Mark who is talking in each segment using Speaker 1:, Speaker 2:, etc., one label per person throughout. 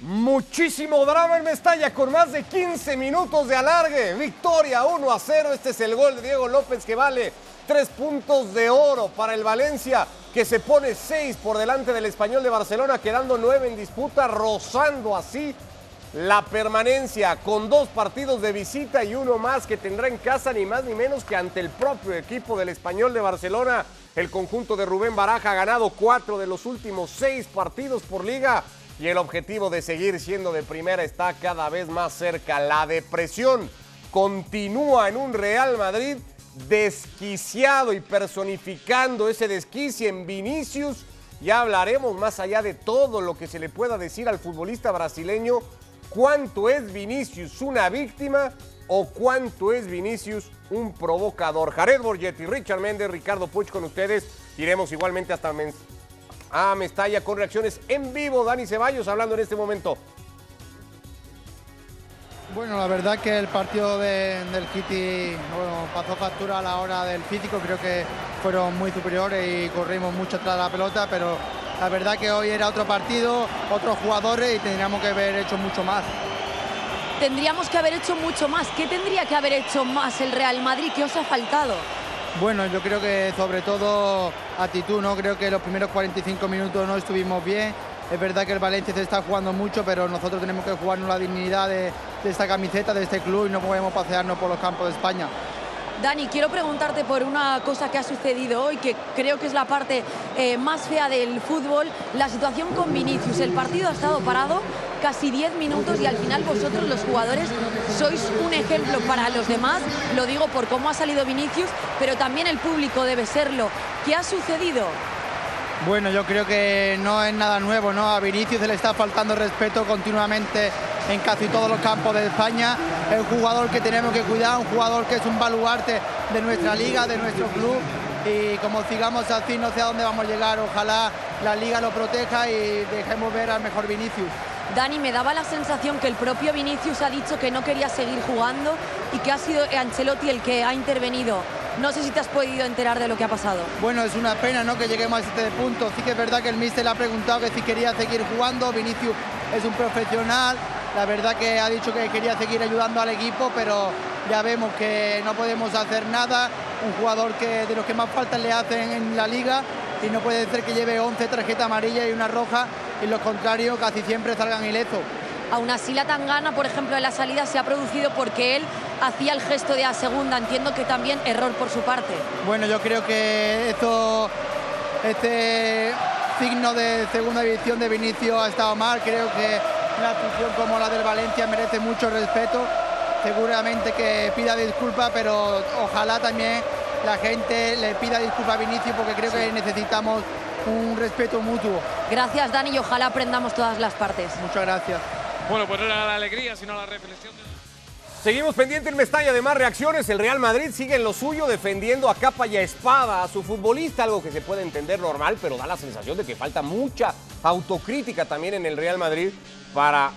Speaker 1: Muchísimo drama en Mestalla con más de 15 minutos de alargue. Victoria 1 a 0. Este es el gol de Diego López que vale tres puntos de oro para el Valencia que se pone 6 por delante del español de Barcelona quedando 9 en disputa rozando así la permanencia con dos partidos de visita y uno más que tendrá en casa ni más ni menos que ante el propio equipo del español de Barcelona. El conjunto de Rubén Baraja ha ganado cuatro de los últimos seis partidos por liga y el objetivo de seguir siendo de primera está cada vez más cerca. La depresión continúa en un Real Madrid desquiciado y personificando ese desquicie en Vinicius. Ya hablaremos más allá de todo lo que se le pueda decir al futbolista brasileño, cuánto es Vinicius una víctima o cuánto es Vinicius un provocador. Jared Borgetti, Richard Méndez, Ricardo Puch con ustedes. Iremos igualmente hasta a Mestalla con reacciones en vivo. Dani Ceballos hablando en este momento.
Speaker 2: Bueno, la verdad que el partido del Kitty pasó factura a la hora del físico, creo que fueron muy superiores y corrimos mucho atrás de la pelota, pero la verdad que hoy era otro partido, otros jugadores y tendríamos que haber hecho mucho más.
Speaker 3: Tendríamos que haber hecho mucho más. ¿Qué tendría que haber hecho más el Real Madrid? ¿Qué os ha faltado?
Speaker 2: Bueno, yo creo que sobre todo actitud, ¿no? Creo que los primeros 45 minutos no estuvimos bien. Es verdad que el Valencia se está jugando mucho, pero nosotros tenemos que jugarnos la dignidad de, esta camiseta, de este club y no podemos pasearnos por los campos de España.
Speaker 3: Dani, quiero preguntarte por una cosa que ha sucedido hoy, que creo que es la parte eh, más fea del fútbol, la situación con Vinicius. El partido ha estado parado casi 10 minutos y al final vosotros los jugadores sois un ejemplo para los demás, lo digo por cómo ha salido Vinicius, pero también el público debe serlo. ¿Qué ha sucedido?
Speaker 2: Bueno, yo creo que no es nada nuevo, ¿no? A Vinicius le está faltando respeto continuamente en casi todos los campos de España. Es un jugador que tenemos que cuidar, un jugador que es un baluarte de nuestra liga, de nuestro club. Y como sigamos así, no sé a dónde vamos a llegar. Ojalá la liga lo proteja y dejemos ver al mejor Vinicius.
Speaker 3: Dani, me daba la sensación que el propio Vinicius ha dicho que no quería seguir jugando y que ha sido Ancelotti el que ha intervenido. No sé si te has podido enterar de lo que ha pasado.
Speaker 2: Bueno, es una pena ¿no? que lleguemos a este punto. Sí que es verdad que el míster le ha preguntado que si quería seguir jugando. Vinicius es un profesional. La verdad que ha dicho que quería seguir ayudando al equipo, pero ya vemos que no podemos hacer nada. Un jugador que de los que más falta le hacen en la liga y no puede ser que lleve 11 tarjetas amarillas y una roja y los contrarios casi siempre salgan ilesos.
Speaker 3: Aún así la tangana, por ejemplo, en la salida se ha producido porque él hacía el gesto de a segunda. Entiendo que también error por su parte.
Speaker 2: Bueno, yo creo que esto, este signo de segunda división de Vinicio ha estado mal. Creo que una afición como la del Valencia merece mucho respeto. Seguramente que pida disculpas, pero ojalá también la gente le pida disculpas a Vinicio porque creo que necesitamos un respeto mutuo.
Speaker 3: Gracias, Dani, y ojalá aprendamos todas las partes.
Speaker 2: Muchas gracias.
Speaker 4: Bueno, pues no era la alegría, sino la reflexión.
Speaker 1: Seguimos pendiente en Mestalla de más reacciones. El Real Madrid sigue en lo suyo defendiendo a capa y a espada a su futbolista, algo que se puede entender normal, pero da la sensación de que falta mucha autocrítica también en el Real Madrid para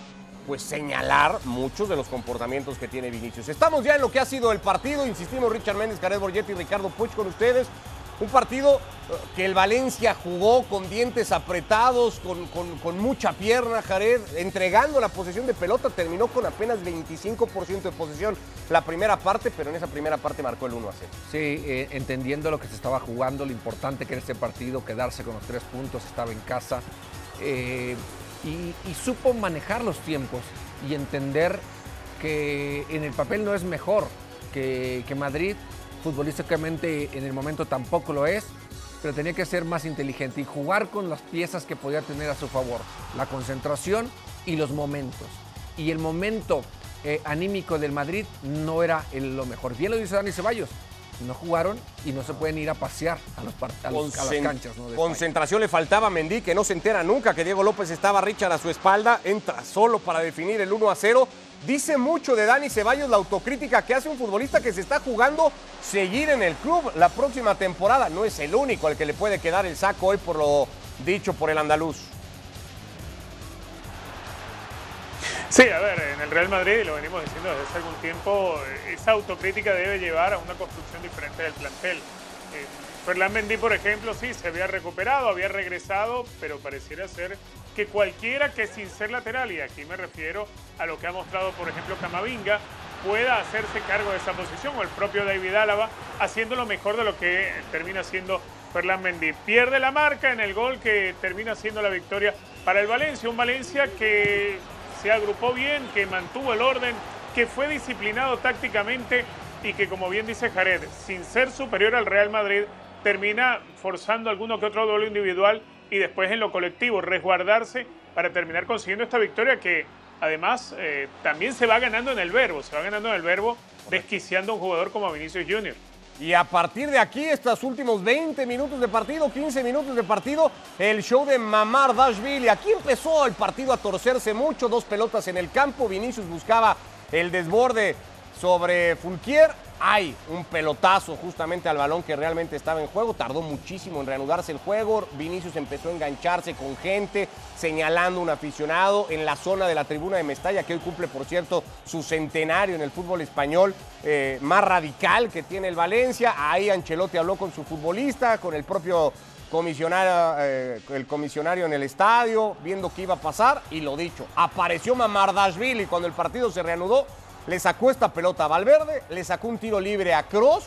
Speaker 1: pues señalar muchos de los comportamientos que tiene Vinicius. Estamos ya en lo que ha sido el partido, insistimos Richard Méndez, Cared Borgetti y Ricardo Puch con ustedes. Un partido eh, que el Valencia jugó con dientes apretados, con, mucha pierna, Jared, entregando la posesión de pelota, terminó con apenas 25% de posesión la primera parte, pero en esa primera parte marcó el 1 a 0.
Speaker 5: Sí, eh, entendiendo lo que se estaba jugando, lo importante que era este partido, quedarse con los tres puntos, estaba en casa, eh, y, supo manejar los tiempos y entender que en el papel no es mejor que, que Madrid, futbolísticamente en el momento tampoco lo es, pero tenía que ser más inteligente y jugar con las piezas que podía tener a su favor, la concentración y los momentos. Y el momento eh, anímico del Madrid no era lo mejor. Bien lo dice Dani Ceballos, no jugaron y no se pueden ir a pasear a, los, a, las canchas.
Speaker 1: concentración le faltaba a Mendy, que no se entera nunca que Diego López estaba Richard a su espalda, entra solo para definir el 1 a 0 Dice mucho de Dani Ceballos la autocrítica que hace un futbolista que se está jugando seguir en el club la próxima temporada. No es el único al que le puede quedar el saco hoy por lo dicho por el andaluz.
Speaker 4: Sí, a ver, en el Real Madrid, lo venimos diciendo desde hace algún tiempo, esa autocrítica debe llevar a una construcción diferente del plantel. Eh, Ferland Mendy, por ejemplo, sí, se había recuperado, había regresado, pero pareciera ser que cualquiera que sin ser lateral, y aquí me refiero a lo que ha mostrado, por ejemplo, Camavinga, pueda hacerse cargo de esa posición, o el propio David Álava, haciendo lo mejor de lo que termina siendo Ferland Mendy. Pierde la marca en el gol que termina siendo la victoria para el Valencia, un Valencia que se agrupó bien, que mantuvo el orden, que fue disciplinado tácticamente y que, como bien dice Jared, sin ser superior al Real Madrid, termina forzando alguno que otro duelo individual y después en lo colectivo resguardarse para terminar consiguiendo esta victoria que además eh, también se va ganando en el verbo, se va ganando en el verbo desquiciando a un jugador como Vinicius Junior.
Speaker 1: Y a partir de aquí, estos últimos 20 minutos de partido, 15 minutos de partido, el show de Mamar Dashville. Aquí empezó el partido a torcerse mucho, dos pelotas en el campo. Vinicius buscaba el desborde sobre Fulquier hay un pelotazo justamente al balón que realmente estaba en juego. Tardó muchísimo en reanudarse el juego. Vinicius empezó a engancharse con gente, señalando un aficionado en la zona de la tribuna de Mestalla, que hoy cumple, por cierto, su centenario en el fútbol español eh, más radical que tiene el Valencia. Ahí Ancelotti habló con su futbolista, con el propio comisionario, eh, el comisionario en el estadio, viendo qué iba a pasar y lo dicho, apareció Mamardashvili cuando el partido se reanudó le sacó esta pelota a Valverde, le sacó un tiro libre a Cross,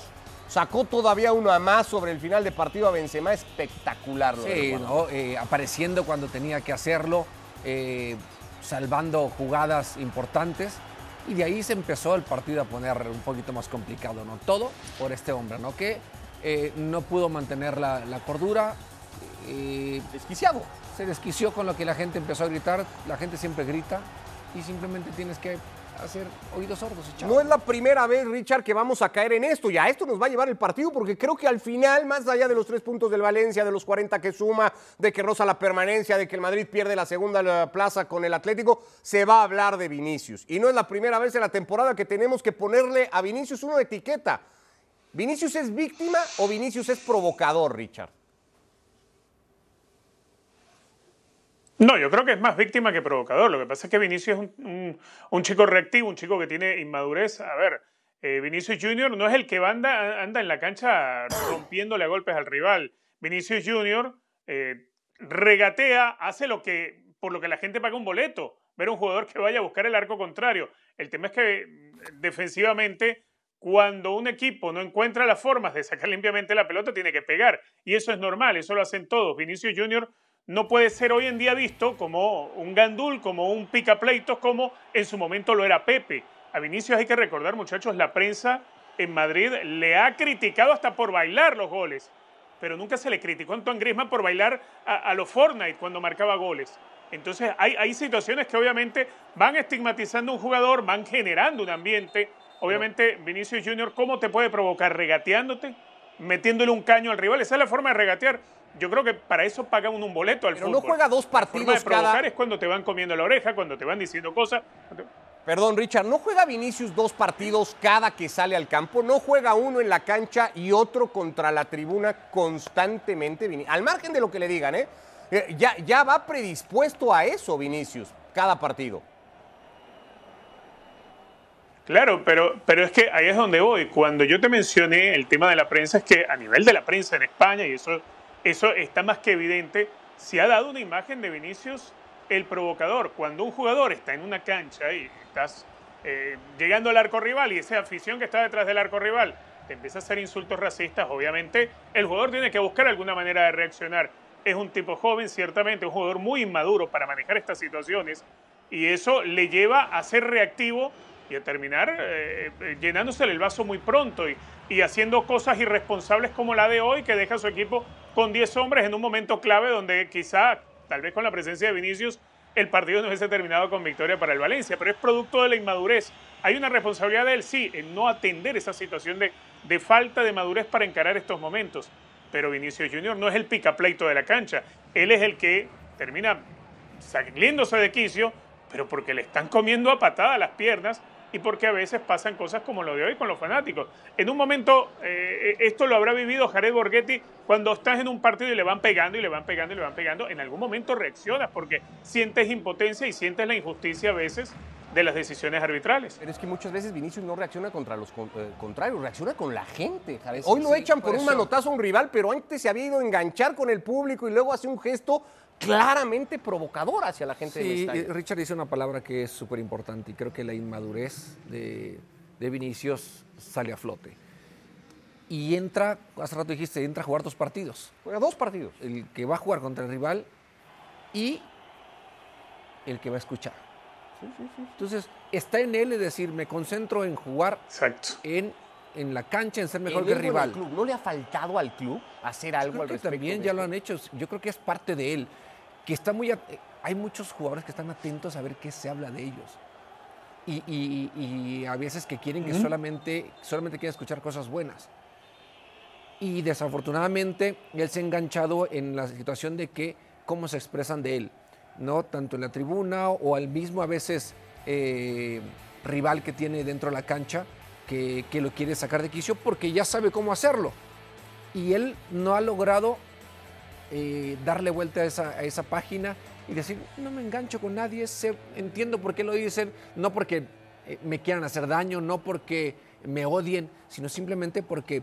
Speaker 1: sacó todavía uno a más sobre el final de partido a Benzema, espectacular.
Speaker 5: sí, eh, apareciendo cuando tenía que hacerlo, eh, salvando jugadas importantes. Y de ahí se empezó el partido a poner un poquito más complicado, ¿no? Todo por este hombre, ¿no? Que eh, no pudo mantener la, cordura.
Speaker 1: Desquiciado.
Speaker 5: Se desquició con lo que la gente empezó a gritar. La gente siempre grita y simplemente tienes que hacer oídos sordos.
Speaker 1: No es la primera vez, Richard, que vamos a caer en esto. Y a esto nos va a llevar el partido, porque creo que al final, más allá de los tres puntos del Valencia, de los 40 que suma, de que roza la permanencia, de que el Madrid pierde la segunda plaza con el Atlético, se va a hablar de Vinicius. Y no es la primera vez en la temporada que tenemos que ponerle a Vinicius una etiqueta. ¿Vinicius es víctima o Vinicius es provocador, Richard?
Speaker 4: No, yo creo que es más víctima que provocador. Lo que pasa es que Vinicius es un, chico reactivo, un chico que tiene inmadurez. A ver, eh, Vinicius Junior no es el que anda, en la cancha rompiéndole a golpes al rival. Vinicius Junior eh, regatea, hace lo que por lo que la gente paga un boleto, ver un jugador que vaya a buscar el arco contrario. El tema es que mm, defensivamente, cuando un equipo no encuentra las formas de sacar limpiamente la pelota, tiene que pegar. Y eso es normal, eso lo hacen todos. Vinicius Junior no puede ser hoy en día visto como un gandul, como un picapleitos, como en su momento lo era Pepe. A Vinicius hay que recordar, muchachos, la prensa en Madrid le ha criticado hasta por bailar los goles, pero nunca se le criticó a Antoine Griezmann por bailar a, los Fortnite cuando marcaba goles. Entonces hay, hay situaciones que obviamente van estigmatizando a un jugador, van generando un ambiente. Obviamente Vinicius Junior, ¿cómo te puede provocar? ¿Regateándote? ¿Metiéndole un caño al rival? Esa es la forma de regatear yo creo que para eso paga uno un boleto al
Speaker 1: Pero
Speaker 4: fútbol.
Speaker 1: no juega dos partidos
Speaker 4: la forma de provocar es cuando te van comiendo la oreja, cuando te van diciendo cosas.
Speaker 1: Perdón, Richard, ¿no juega Vinicius dos partidos cada que sale al campo? ¿No juega uno en la cancha y otro contra la tribuna constantemente? Al margen de lo que le digan, ¿eh? eh ya, ya va predispuesto a eso Vinicius, cada partido.
Speaker 4: Claro, pero, pero es que ahí es donde voy. Cuando yo te mencioné el tema de la prensa, es que a nivel de la prensa en España, y eso eso está más que evidente. Se ha dado una imagen de Vinicius el provocador. Cuando un jugador está en una cancha y estás eh, llegando al arco rival y esa afición que está detrás del arco rival te empieza a hacer insultos racistas, obviamente el jugador tiene que buscar alguna manera de reaccionar. Es un tipo joven, ciertamente, un jugador muy inmaduro para manejar estas situaciones y eso le lleva a ser reactivo y a terminar eh, eh, llenándose el vaso muy pronto y, y haciendo cosas irresponsables como la de hoy que deja a su equipo con 10 hombres en un momento clave donde quizá, tal vez con la presencia de Vinicius, el partido no hubiese terminado con victoria para el Valencia, pero es producto de la inmadurez. Hay una responsabilidad de él, sí, en no atender esa situación de, de falta de madurez para encarar estos momentos. Pero Vinicius Junior no es el picapleito de la cancha, él es el que termina saliéndose de quicio, pero porque le están comiendo a patada las piernas y porque a veces pasan cosas como lo de hoy con los fanáticos. En un momento, eh, esto lo habrá vivido Jared Borghetti cuando estás en un partido y le van pegando y le van pegando y le van pegando. En algún momento reaccionas porque sientes impotencia y sientes la injusticia a veces de las decisiones arbitrales.
Speaker 1: Pero es que muchas veces Vinicius no reacciona contra los eh, contrarios, reacciona con la gente. Hoy lo echan por, un manotazo a un rival, pero antes se había ido a enganchar con el público y luego hace un gesto claramente provocador hacia la gente
Speaker 5: sí, Richard dice una palabra que es súper importante y creo que la inmadurez de, de Vinicius sale a flote. Y entra, hace rato dijiste, entra a jugar dos partidos.
Speaker 1: Juega dos partidos.
Speaker 5: El que va a jugar contra el rival y el que va a escuchar. Entonces, está en él, es decir, me concentro en jugar En, en la cancha, en ser mejor que el rival.
Speaker 1: Club. ¿No le ha faltado al club hacer algo al respecto?
Speaker 5: También ya lo han hecho. Yo creo que es parte de él. Que está muy. Hay muchos jugadores que están atentos a ver qué se habla de ellos. Y, a veces que quieren que solamente, solamente quieren escuchar cosas buenas. Y desafortunadamente él se ha enganchado en la situación de que cómo se expresan de él. ¿no? Tanto en la tribuna o al mismo a veces eh, rival que tiene dentro de la cancha que, lo quiere sacar de quicio porque ya sabe cómo hacerlo. Y él no ha logrado eh, darle vuelta a esa, página y decir, no me engancho con nadie, entiendo por qué lo dicen, no porque eh, me quieran hacer daño, no porque me odien, sino simplemente porque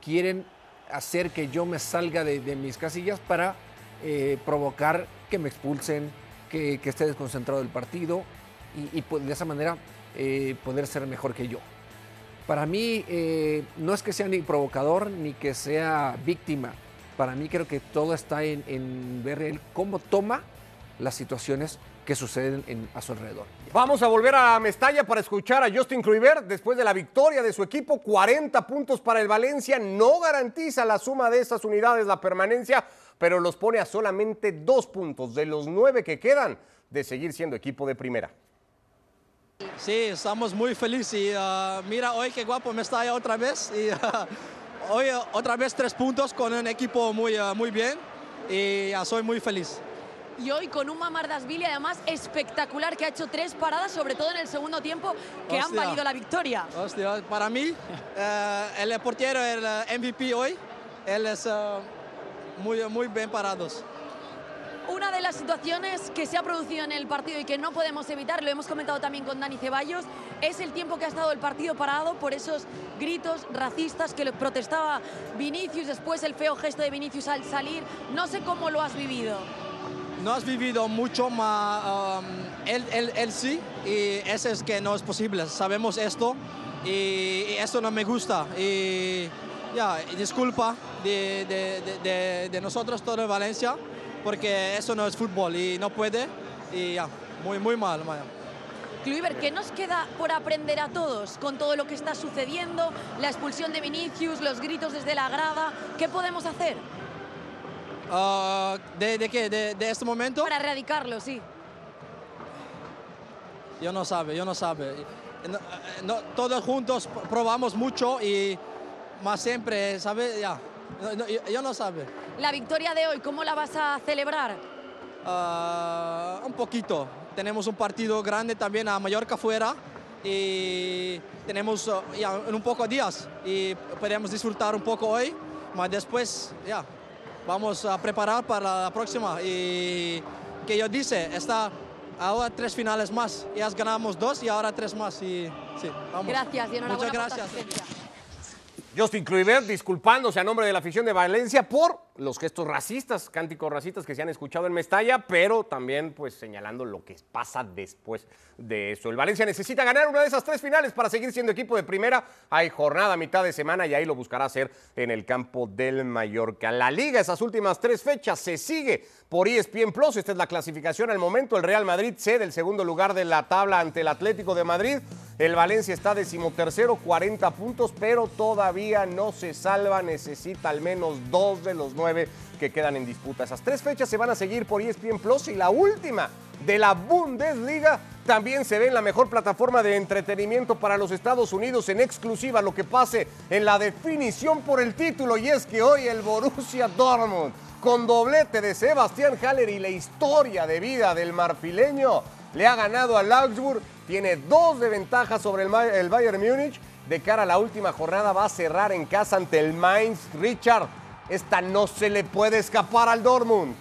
Speaker 5: quieren hacer que yo me salga de, mis casillas para provocar que me expulsen, que, esté desconcentrado del partido y, pues, de esa manera eh, poder ser mejor que yo. Para mí eh, no es que sea ni provocador ni que sea víctima. Para mí creo que todo está en, ver cómo toma las situaciones que suceden a su alrededor.
Speaker 1: Vamos a volver a Mestalla para escuchar a Justin Kluivert después de la victoria de su equipo. 40 puntos para el Valencia. No garantiza la suma de estas unidades la permanencia, pero los pone a solamente dos puntos de los nueve que quedan de seguir siendo equipo de primera.
Speaker 6: Sí, estamos muy felices y uh, mira hoy qué guapo me está otra vez y uh, hoy uh, otra vez tres puntos con un equipo muy, muy bien y soy muy feliz.
Speaker 3: Y hoy con un Mamardasvili además espectacular que ha hecho tres paradas, sobre todo en el segundo tiempo, que han valido la victoria.
Speaker 6: Hostia, para mí eh, el portero, el MVP hoy, él es muy, muy bien parados.
Speaker 3: Una de las situaciones que se ha producido en el partido y que no podemos evitar, lo hemos comentado también con Dani Ceballos, es el tiempo que ha estado el partido parado por esos gritos racistas que protestaba Vinicius, después el feo gesto de Vinicius al salir. No sé cómo lo has vivido.
Speaker 6: No has vivido mucho, más um, él, él, sí, y eso es que no es posible. Sabemos esto y, y no me gusta. Y ya, disculpa de, nosotros todo en Valencia, porque eso no es fútbol y no puede, y ya, muy, muy mal.
Speaker 3: Kluivert, ¿qué nos queda por aprender a todos con todo lo que está sucediendo? La expulsión de Vinicius, los gritos desde la grada, ¿qué podemos hacer?
Speaker 6: Ah, ¿de, qué? ¿De, este momento?
Speaker 3: Para erradicarlo, sí.
Speaker 6: Yo no sabe, yo no sabe. todos juntos probamos mucho y más siempre, ¿sabes? Ya, yo, no sabe.
Speaker 3: La victoria de hoy, ¿cómo la vas a celebrar?
Speaker 6: Ah, un poquito. Tenemos un partido grande también a Mallorca fuera y tenemos uh, ya un poco días y podemos disfrutar un poco hoy, mas después ya vamos a preparar para la próxima y que yo dice, está ahora tres finales más, ya ganamos dos y ahora tres más y sí, vamos.
Speaker 3: Gracias y
Speaker 6: Muchas gracias.
Speaker 1: Justin Kluivert disculpándose a nombre de la afición de Valencia por los gestos racistas, cánticos racistas que se han escuchado en Mestalla, pero también pues señalando lo que pasa después de eso. El Valencia necesita ganar una de esas tres finales para seguir siendo equipo de primera. Hay jornada mitad de semana y ahí lo buscará hacer en el campo del Mallorca. La liga, esas últimas tres fechas, se sigue por ESPN Plus. Esta es la clasificación al momento. El Real Madrid cede el segundo lugar de la tabla ante el Atlético de Madrid. El Valencia está decimotercero, 40 puntos, pero todavía no se salva. Necesita al menos dos de los nueve que quedan en disputa. Esas tres fechas se van a seguir por ESPN Plus y la última de la Bundesliga también se ve en la mejor plataforma de entretenimiento para los Estados Unidos en exclusiva lo que pase en la definición por el título. Y es que hoy el Borussia Dortmund con doblete de Sebastián Haller y la historia de vida del marfileño le ha ganado al Augsburg, tiene dos de ventaja sobre el, el Bayern Múnich. De cara a la última jornada va a cerrar en casa ante el Mainz Richard esta no se le puede escapar al Dortmund.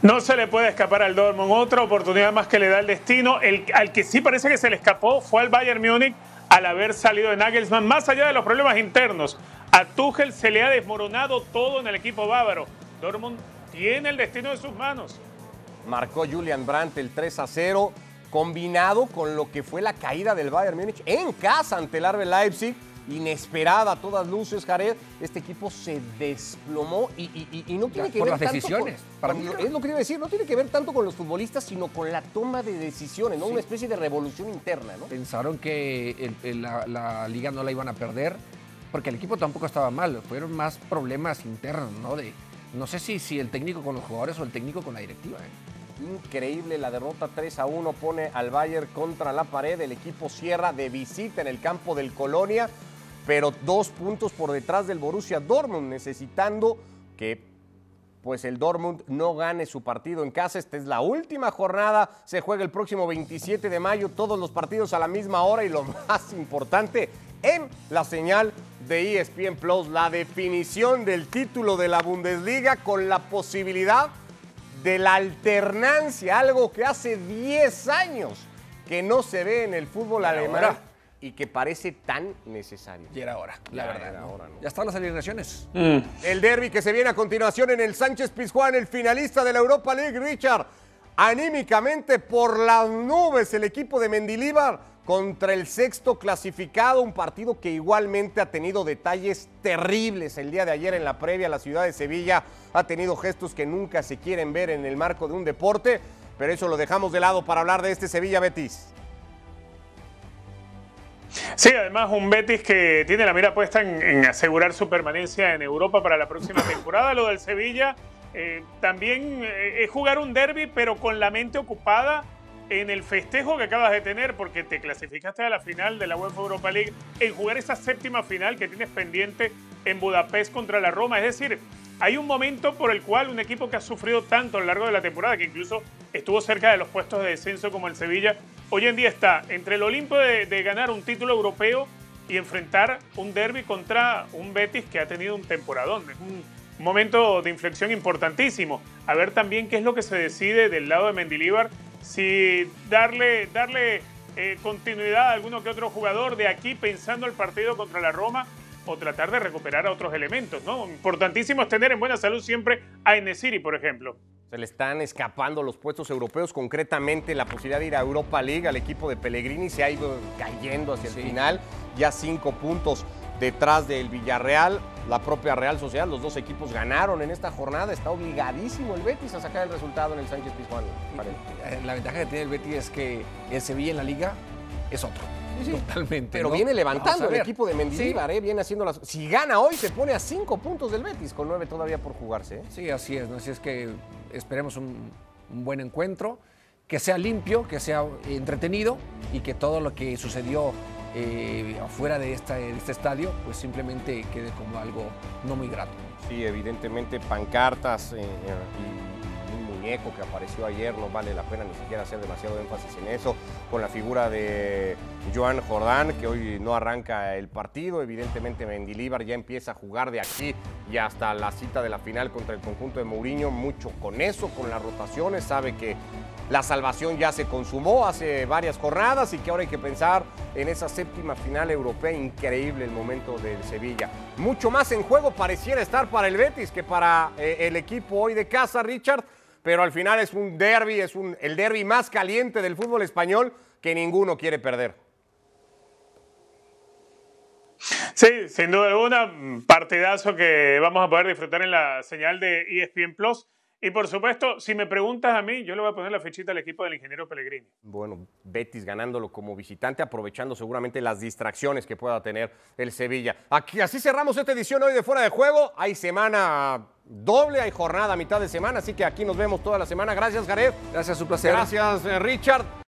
Speaker 4: No se le puede escapar al Dortmund. Otra oportunidad más que le da el destino. El, al que sí parece que se le escapó fue al Bayern Múnich al haber salido de Nagelsmann. Más allá de los problemas internos, a Tuchel se le ha desmoronado todo en el equipo bávaro. Dortmund tiene el destino de sus manos.
Speaker 1: Marcó Julian Brandt el 3 a 0, combinado con lo que fue la caída del Bayern Múnich en casa ante el Arbe Leipzig inesperada a todas luces, Jared, este equipo se desplomó y, no tiene que
Speaker 5: por
Speaker 1: ver
Speaker 5: las decisiones.
Speaker 1: para mí, es lo que iba a decir, no tiene que ver tanto con los futbolistas, sino con la toma de decisiones, ¿no? Una especie de revolución interna, ¿no?
Speaker 5: Pensaron que la, liga no la iban a perder, porque el equipo tampoco estaba mal, fueron más problemas internos, ¿no? De, no sé si, si el técnico con los jugadores o el técnico con la directiva. ¿eh?
Speaker 1: Increíble la derrota 3 a 1 pone al Bayern contra la pared. El equipo cierra de visita en el campo del Colonia pero dos puntos por detrás del Borussia Dortmund, necesitando que pues el Dortmund no gane su partido en casa. Esta es la última jornada, se juega el próximo 27 de mayo, todos los partidos a la misma hora y lo más importante, en la señal de ESPN Plus, la definición del título de la Bundesliga con la posibilidad de la alternancia, algo que hace 10 años que no se ve en el fútbol alemán y que parece tan necesario.
Speaker 5: Y era hora, la verdad. Ya están las alineaciones.
Speaker 1: Mm. El derby que se viene a continuación en el Sánchez Pizjuán, el finalista de la Europa League, Richard. Anímicamente por las nubes el equipo de Mendilíbar contra el sexto clasificado, un partido que igualmente ha tenido detalles terribles el día de ayer en la previa. La ciudad de Sevilla ha tenido gestos que nunca se quieren ver en el marco de un deporte, pero eso lo dejamos de lado para hablar de este Sevilla Betis.
Speaker 4: Sí, además un Betis que tiene la mira puesta en, asegurar su permanencia en Europa para la próxima temporada. Lo del Sevilla eh, también eh, es jugar un derby, pero con la mente ocupada en el festejo que acabas de tener, porque te clasificaste a la final de la UEFA Europa League, en jugar esa séptima final que tienes pendiente en Budapest contra la Roma. Es decir, hay un momento por el cual un equipo que ha sufrido tanto a lo largo de la temporada, que incluso estuvo cerca de los puestos de descenso como el Sevilla, hoy en día está entre el Olimpo de, ganar un título europeo y enfrentar un derby contra un Betis que ha tenido un temporadón. Es un momento de inflexión importantísimo. A ver también qué es lo que se decide del lado de Mendilíbar, si darle, darle eh, continuidad a alguno que otro jugador de aquí pensando el partido contra la Roma o tratar de recuperar a otros elementos. ¿no? Importantísimo es tener en buena salud siempre a Enesiri, por ejemplo.
Speaker 1: Se le están escapando los puestos europeos, concretamente la posibilidad de ir a Europa League al equipo de Pellegrini se ha ido cayendo hacia el final, ya cinco puntos detrás del Villarreal, la propia Real Sociedad, los dos equipos ganaron en esta jornada, está obligadísimo el Betis a sacar el resultado en el Sánchez Pizjuán.
Speaker 5: Eh, la ventaja que tiene el Betis es que el Sevilla en la liga es otro. Totalmente.
Speaker 1: Pero viene levantando el equipo de Mendilibar, ¿eh? viene haciendo las. Si gana hoy, se pone a cinco puntos del Betis, con nueve todavía por jugarse. ¿eh?
Speaker 5: Sí, así es. ¿no? Así es que esperemos un, buen encuentro, que sea limpio, que sea entretenido y que todo lo que sucedió eh, afuera de, esta, de este estadio, pues simplemente quede como algo no muy grato.
Speaker 1: Sí, evidentemente pancartas y que apareció ayer, no vale la pena ni siquiera hacer demasiado énfasis en eso, con la figura de Joan Jordán, que hoy no arranca el partido, evidentemente Mendilíbar ya empieza a jugar de aquí y hasta la cita de la final contra el conjunto de Mourinho, mucho con eso, con las rotaciones, sabe que la salvación ya se consumó hace varias jornadas y que ahora hay que pensar en esa séptima final europea. Increíble el momento del Sevilla. Mucho más en juego pareciera estar para el Betis que para eh, el equipo hoy de casa, Richard pero al final es un derby, es un, el derby más caliente del fútbol español que ninguno quiere perder.
Speaker 4: Sí, sin duda alguna, partidazo que vamos a poder disfrutar en la señal de ESPN Plus. Y por supuesto, si me preguntas a mí, yo le voy a poner la fichita al equipo del ingeniero Pellegrini.
Speaker 1: Bueno, Betis ganándolo como visitante, aprovechando seguramente las distracciones que pueda tener el Sevilla. Aquí, así cerramos esta edición hoy de Fuera de Juego. Hay semana doble, hay jornada a mitad de semana, así que aquí nos vemos toda la semana. Gracias, Gareth.
Speaker 5: Gracias, su placer.
Speaker 1: Gracias, eh, Richard.